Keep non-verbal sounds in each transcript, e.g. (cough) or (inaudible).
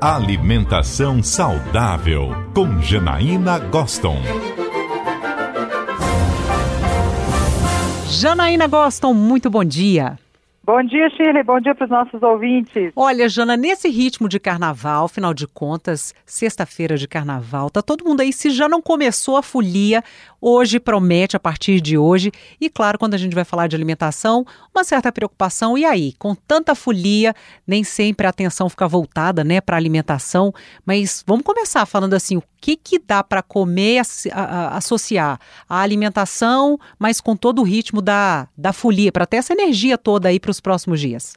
Alimentação saudável com Janaína Goston. Janaína Goston, muito bom dia. Bom dia, Shirley. Bom dia para os nossos ouvintes. Olha, Jana, nesse ritmo de carnaval, final de contas, sexta-feira de carnaval, tá todo mundo aí, se já não começou a folia, hoje promete a partir de hoje. E claro, quando a gente vai falar de alimentação, uma certa preocupação. E aí, com tanta folia, nem sempre a atenção fica voltada, né, para alimentação. Mas vamos começar falando assim, o que que dá para comer, a, a, associar a alimentação, mas com todo o ritmo da, da folia, para ter essa energia toda aí para os próximos dias?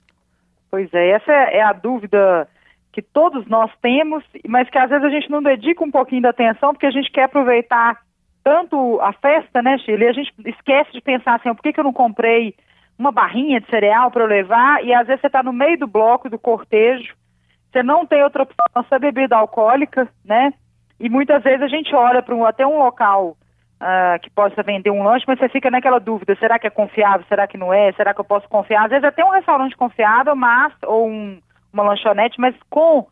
Pois é, essa é a dúvida que todos nós temos, mas que às vezes a gente não dedica um pouquinho de atenção, porque a gente quer aproveitar tanto a festa, né, Chile? A gente esquece de pensar assim, por que, que eu não comprei uma barrinha de cereal para levar? E às vezes você está no meio do bloco, do cortejo, você não tem outra opção, só bebida alcoólica, né? E muitas vezes a gente olha para um, até um local uh, que possa vender um lanche, mas você fica naquela dúvida, será que é confiável, será que não é, será que eu posso confiar? Às vezes até um restaurante confiável, mas, ou um, uma lanchonete, mas com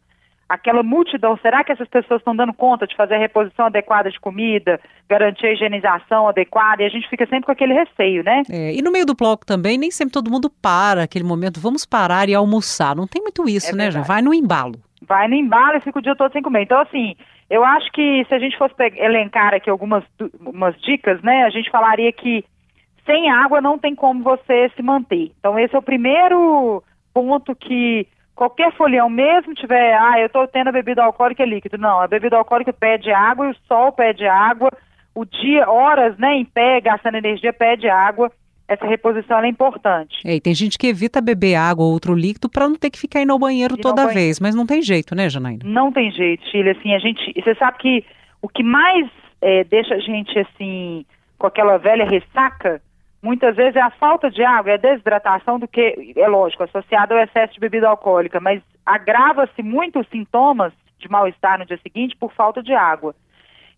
aquela multidão, será que essas pessoas estão dando conta de fazer a reposição adequada de comida, garantir a higienização adequada? E a gente fica sempre com aquele receio, né? É, e no meio do bloco também, nem sempre todo mundo para aquele momento, vamos parar e almoçar. Não tem muito isso, é né, já Vai no embalo. Vai no embalo e fica o dia todo sem comer. Então, assim, eu acho que se a gente fosse elencar aqui algumas umas dicas, né, a gente falaria que sem água não tem como você se manter. Então, esse é o primeiro ponto que qualquer folião, mesmo tiver, ah, eu estou tendo a bebida alcoólica líquido. Não, a bebida alcoólica pede água e o sol pede água. O dia, horas, né, em pé, gastando energia, pede água essa reposição é importante. É, e tem gente que evita beber água ou outro líquido para não ter que ficar indo ao banheiro e toda vez, mas não tem jeito, né, Janaína? Não tem jeito, Chile, assim, a gente, você sabe que o que mais é, deixa a gente, assim, com aquela velha ressaca, muitas vezes é a falta de água, é a desidratação do que, é lógico, associado ao excesso de bebida alcoólica, mas agrava-se muito os sintomas de mal-estar no dia seguinte por falta de água.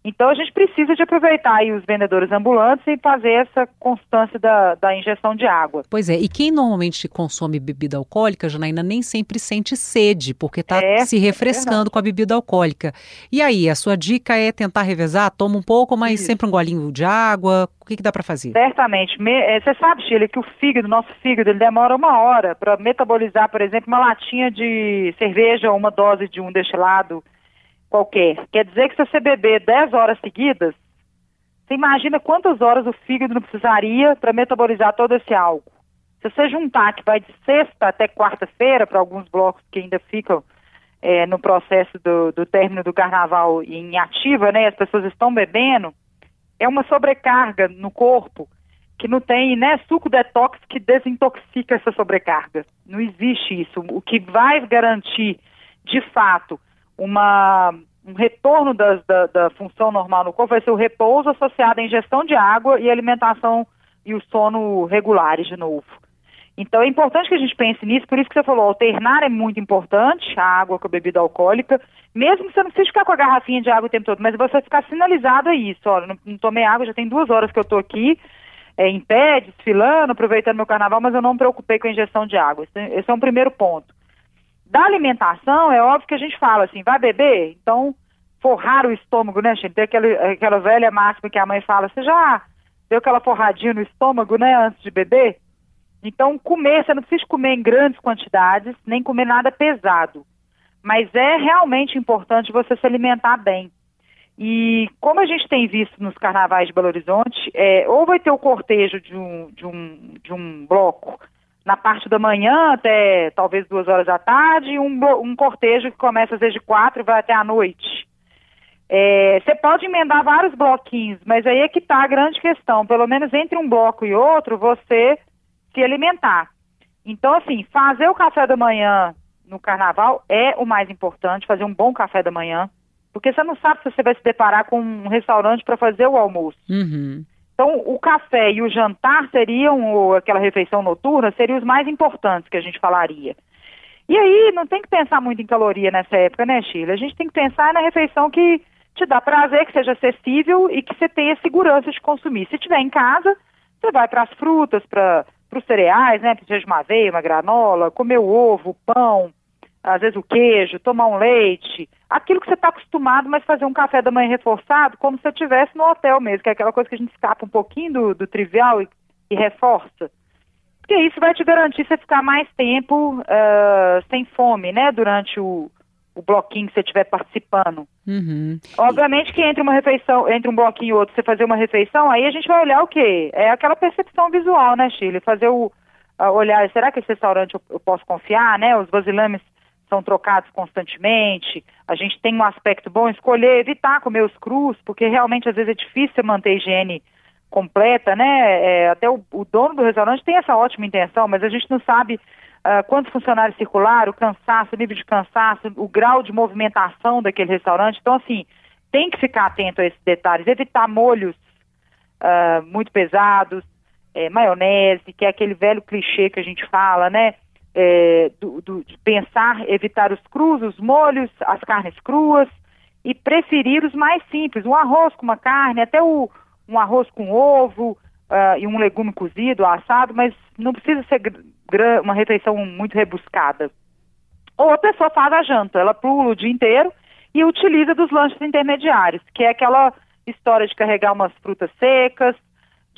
Então a gente precisa de aproveitar aí os vendedores ambulantes e fazer essa constância da, da injeção de água. Pois é, e quem normalmente consome bebida alcoólica, Janaína, nem sempre sente sede, porque está é, se refrescando é com a bebida alcoólica. E aí, a sua dica é tentar revezar, toma um pouco, mas Isso. sempre um golinho de água, o que, que dá para fazer? Certamente. Me, é, você sabe, Chile, que o fígado, nosso fígado, ele demora uma hora para metabolizar, por exemplo, uma latinha de cerveja ou uma dose de um destilado qualquer. Quer dizer que se você beber 10 horas seguidas, você imagina quantas horas o fígado não precisaria para metabolizar todo esse álcool. Se você juntar que vai de sexta até quarta-feira, para alguns blocos que ainda ficam é, no processo do, do término do carnaval em ativa, né, as pessoas estão bebendo, é uma sobrecarga no corpo que não tem né, suco detox que desintoxica essa sobrecarga. Não existe isso. O que vai garantir, de fato, uma, um retorno da, da, função normal no corpo vai ser o repouso associado à ingestão de água e alimentação e o sono regulares de novo. Então é importante que a gente pense nisso, por isso que você falou, alternar é muito importante, a água com a bebida alcoólica, mesmo que você não precise ficar com a garrafinha de água o tempo todo, mas você ficar sinalizado a isso, olha, não, não tomei água, já tem duas horas que eu estou aqui, é, em pé, desfilando, aproveitando meu carnaval, mas eu não me preocupei com a ingestão de água. Esse, esse é um primeiro ponto. Da alimentação, é óbvio que a gente fala assim, vai beber? Então, forrar o estômago, né, gente? Tem aquele, aquela velha máxima que a mãe fala, você já deu aquela forradinha no estômago, né, antes de beber? Então, comer, você não precisa comer em grandes quantidades, nem comer nada pesado. Mas é realmente importante você se alimentar bem. E como a gente tem visto nos carnavais de Belo Horizonte, é, ou vai ter o cortejo de um, de um, de um bloco na parte da manhã até talvez duas horas da tarde, e um, um cortejo que começa às vezes quatro e vai até a noite. É, você pode emendar vários bloquinhos, mas aí é que está a grande questão. Pelo menos entre um bloco e outro, você se alimentar. Então, assim, fazer o café da manhã no carnaval é o mais importante, fazer um bom café da manhã, porque você não sabe se você vai se deparar com um restaurante para fazer o almoço. Uhum. Então, o café e o jantar seriam, ou aquela refeição noturna, seriam os mais importantes que a gente falaria. E aí, não tem que pensar muito em caloria nessa época, né, Sheila? A gente tem que pensar na refeição que te dá prazer, que seja acessível e que você tenha segurança de consumir. Se tiver em casa, você vai para as frutas, para os cereais, né? Seja uma aveia, uma granola, comer o ovo, pão, às vezes o queijo, tomar um leite, aquilo que você está acostumado, mas fazer um café da manhã reforçado, como se você estivesse no hotel mesmo, que é aquela coisa que a gente escapa um pouquinho do, do trivial e, e, reforça. Porque isso vai te garantir você ficar mais tempo uh, sem fome, né, durante o, o bloquinho que você estiver participando. Uhum. Obviamente que entre uma refeição, entre um bloquinho e outro, você fazer uma refeição, aí a gente vai olhar o quê? É aquela percepção visual, né, Chile? Fazer o olhar, será que esse restaurante eu, eu posso confiar, né? Os basilames são trocados constantemente, a gente tem um aspecto bom, escolher evitar comer os crus, porque realmente às vezes é difícil manter a higiene completa, né? É, até o, o, dono do restaurante tem essa ótima intenção, mas a gente não sabe uh, quantos funcionários circularam, o cansaço, o nível de cansaço, o grau de movimentação daquele restaurante. Então, assim, tem que ficar atento a esses detalhes, evitar molhos uh, muito pesados, é, maionese, que é aquele velho clichê que a gente fala, né? É, do, do, de pensar, evitar os crus, os molhos, as carnes cruas e preferir os mais simples, um arroz com uma carne, até o, um arroz com ovo uh, e um legume cozido, assado, mas não precisa ser uma refeição muito rebuscada. Ou a pessoa faz a janta, ela pula o dia inteiro e utiliza dos lanches intermediários, que é aquela história de carregar umas frutas secas,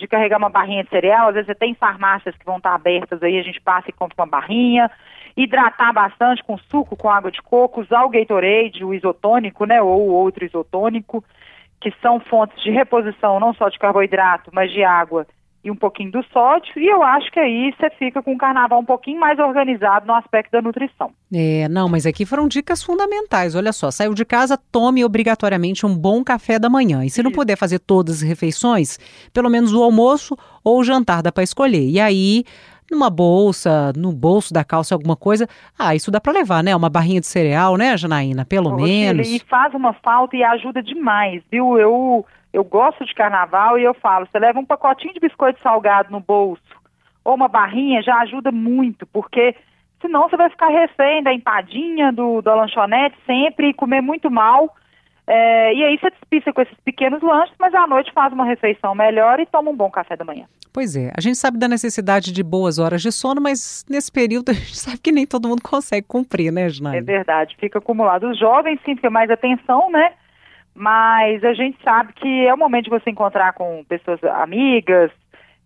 de carregar uma barrinha de cereal, às vezes você tem farmácias que vão estar abertas aí, a gente passa e compra uma barrinha, hidratar bastante com suco, com água de coco, usar o Gatorade, o isotônico, né, ou outro isotônico, que são fontes de reposição não só de carboidrato, mas de água e um pouquinho do sódio, e eu acho que aí você fica com o carnaval um pouquinho mais organizado no aspecto da nutrição. É, não, mas aqui foram dicas fundamentais. Olha só, saiu de casa, tome obrigatoriamente um bom café da manhã. E se não puder fazer todas as refeições, pelo menos o almoço ou o jantar dá para escolher. E aí, numa bolsa, no bolso da calça, alguma coisa. Ah, isso dá para levar, né? Uma barrinha de cereal, né, Janaína? Pelo Ô, menos. E faz uma falta e ajuda demais, viu? Eu eu gosto de carnaval e eu falo, você leva um pacotinho de biscoito salgado no bolso ou uma barrinha, já ajuda muito, porque senão você vai ficar refém da empadinha, do, da lanchonete sempre e comer muito mal. É, e aí você despista com esses pequenos lanches, mas à noite faz uma refeição melhor e toma um bom café da manhã. Pois é, a gente sabe da necessidade de boas horas de sono, mas nesse período a gente (laughs) sabe que nem todo mundo consegue cumprir, né, Janaína? É verdade, fica acumulado. Os jovens sim, mais atenção, né? Mas a gente sabe que é o momento de você encontrar com pessoas amigas,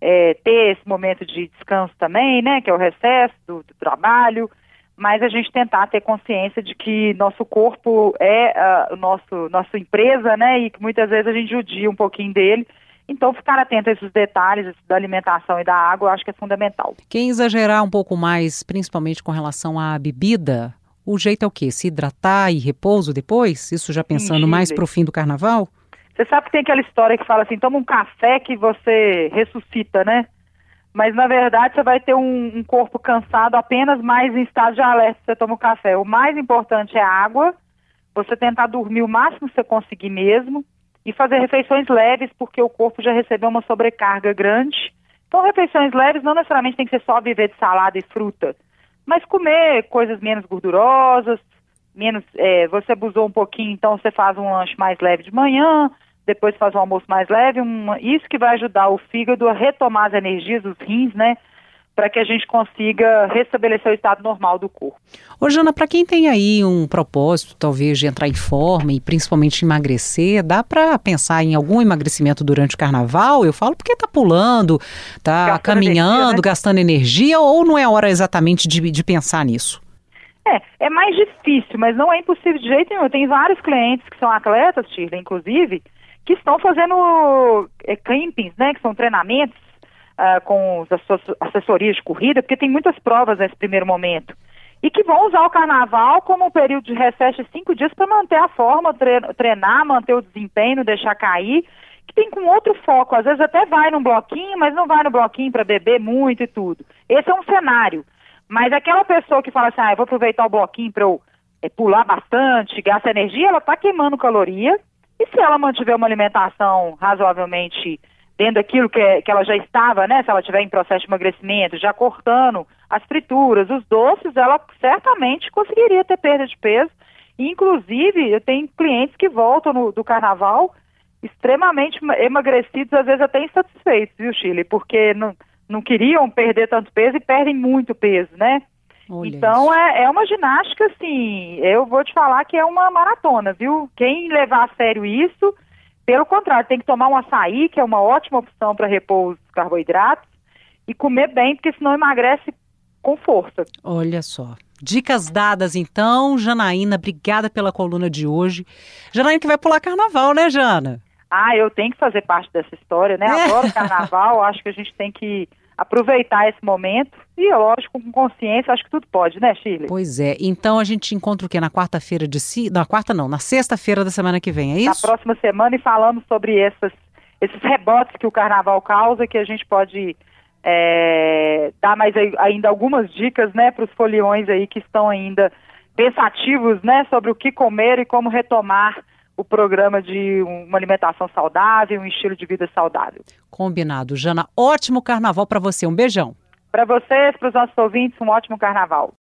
é, ter esse momento de descanso também, né, que é o recesso do, do, trabalho, mas a gente tentar ter consciência de que nosso corpo é uh, nosso nossa empresa, né, e que muitas vezes a gente judia um pouquinho dele. Então, ficar atento a esses detalhes da alimentação e da água, eu acho que é fundamental. Quem exagerar um pouco mais, principalmente com relação à bebida, o jeito é o quê? Se hidratar e repouso depois? Isso já pensando mais para o fim do carnaval? Você sabe que tem aquela história que fala assim, toma um café que você ressuscita, né? Mas na verdade você vai ter um, um corpo cansado apenas mais em estado de alerta se você toma o um café. O mais importante é a água, você tentar dormir o máximo que você conseguir mesmo e fazer refeições leves porque o corpo já recebeu uma sobrecarga grande. Então refeições leves não necessariamente tem que ser só viver de salada e fruta mas comer coisas menos gordurosas, menos, é, você abusou um pouquinho, então você faz um lanche mais leve de manhã, depois faz um almoço mais leve, isso que vai ajudar o fígado a retomar as energias, os rins, né? Para que a gente consiga restabelecer o estado normal do corpo. Ô Jana, para quem tem aí um propósito, talvez, de entrar em forma e principalmente emagrecer, dá para pensar em algum emagrecimento durante o carnaval? Eu falo porque está pulando, está caminhando, energia, né? gastando energia, ou não é hora exatamente de, de pensar nisso? É, é mais difícil, mas não é impossível de jeito nenhum. Tem vários clientes que são atletas, Shirley, inclusive, que estão fazendo é, campings, né, que são treinamentos uh, com as assessorias de corrida, porque tem muitas provas nesse primeiro momento. E que vão usar o carnaval como um período de recesso de cinco dias para manter a forma, treinar, manter o desempenho, deixar cair, que tem com outro foco. Às vezes até vai num bloquinho, mas não vai no bloquinho para beber muito e tudo. Esse é um cenário. Mas aquela pessoa que fala assim, ah, eu vou aproveitar o bloquinho para eu é, pular bastante, gastar energia, ela está queimando caloria. E se ela mantiver uma alimentação razoavelmente dentro daquilo que, que ela já estava, né? Se ela estiver em processo de emagrecimento, já cortando as frituras, os doces, ela certamente conseguiria ter perda de peso. Inclusive, eu tenho clientes que voltam no, do carnaval extremamente emagrecidos, às vezes até insatisfeitos, viu, Chile? Porque não, não queriam perder tanto peso e perdem muito peso, né? Olha então é, é uma ginástica, assim, eu vou te falar que é uma maratona, viu? Quem levar a sério isso, pelo contrário, tem que tomar um açaí, que é uma ótima opção para repor os carboidratos, e comer bem, porque senão emagrece com força. Olha só. Dicas dadas então, Janaína, obrigada pela coluna de hoje. Janaína que vai pular carnaval, né, Jana? Ah, eu tenho que fazer parte dessa história, né? Adoro (laughs) carnaval, acho que a gente tem que aproveitar esse momento e, lógico, com consciência, acho que tudo pode, né, Shirley? Pois é. Então a gente encontra o quê? Na quarta-feira de si... Na quarta não, na sexta-feira da semana que vem, é isso? Na próxima semana e falamos sobre essas, esses rebotes que o carnaval causa, que a gente pode é, dar mais ainda algumas dicas, né, para os foliões aí que estão ainda pensativos, né, sobre o que comer e como retomar o programa de uma alimentação saudável, um estilo de vida saudável. Combinado. Jana, ótimo carnaval para você. Um beijão. Para vocês, para os nossos ouvintes, um ótimo carnaval.